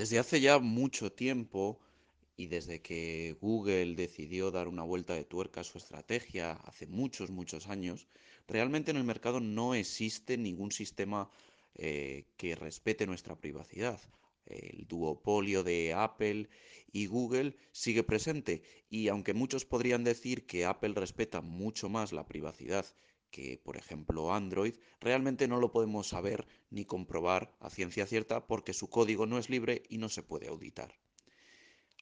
Desde hace ya mucho tiempo y desde que Google decidió dar una vuelta de tuerca a su estrategia hace muchos, muchos años, realmente en el mercado no existe ningún sistema eh, que respete nuestra privacidad. El duopolio de Apple y Google sigue presente y aunque muchos podrían decir que Apple respeta mucho más la privacidad que, por ejemplo, Android, realmente no lo podemos saber ni comprobar a ciencia cierta porque su código no es libre y no se puede auditar.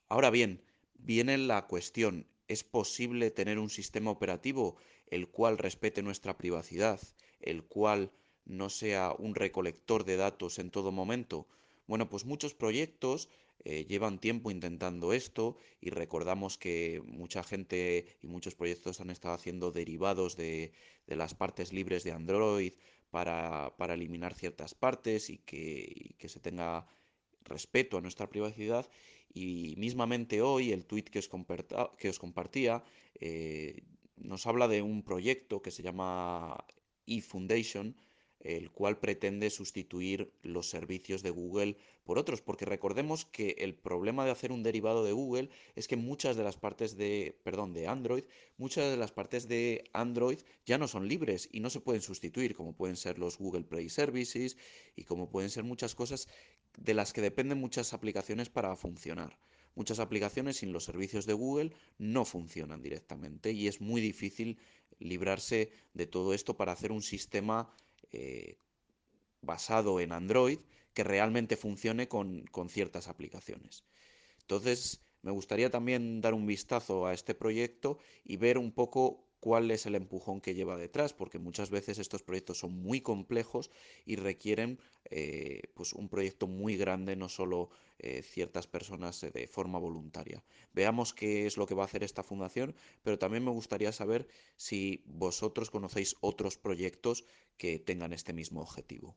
Ahora bien, viene la cuestión, ¿es posible tener un sistema operativo el cual respete nuestra privacidad, el cual no sea un recolector de datos en todo momento? Bueno, pues muchos proyectos eh, llevan tiempo intentando esto y recordamos que mucha gente y muchos proyectos han estado haciendo derivados de, de las partes libres de Android para, para eliminar ciertas partes y que, que se tenga respeto a nuestra privacidad. Y mismamente hoy el tweet que os, que os compartía eh, nos habla de un proyecto que se llama eFoundation, el cual pretende sustituir los servicios de Google por otros, porque recordemos que el problema de hacer un derivado de Google es que muchas de las partes de, perdón, de Android, muchas de las partes de Android ya no son libres y no se pueden sustituir, como pueden ser los Google Play Services y como pueden ser muchas cosas de las que dependen muchas aplicaciones para funcionar. Muchas aplicaciones sin los servicios de Google no funcionan directamente y es muy difícil librarse de todo esto para hacer un sistema eh, basado en Android que realmente funcione con, con ciertas aplicaciones. Entonces, me gustaría también dar un vistazo a este proyecto y ver un poco cuál es el empujón que lleva detrás, porque muchas veces estos proyectos son muy complejos y requieren eh, pues un proyecto muy grande, no solo eh, ciertas personas de forma voluntaria. Veamos qué es lo que va a hacer esta fundación, pero también me gustaría saber si vosotros conocéis otros proyectos que tengan este mismo objetivo.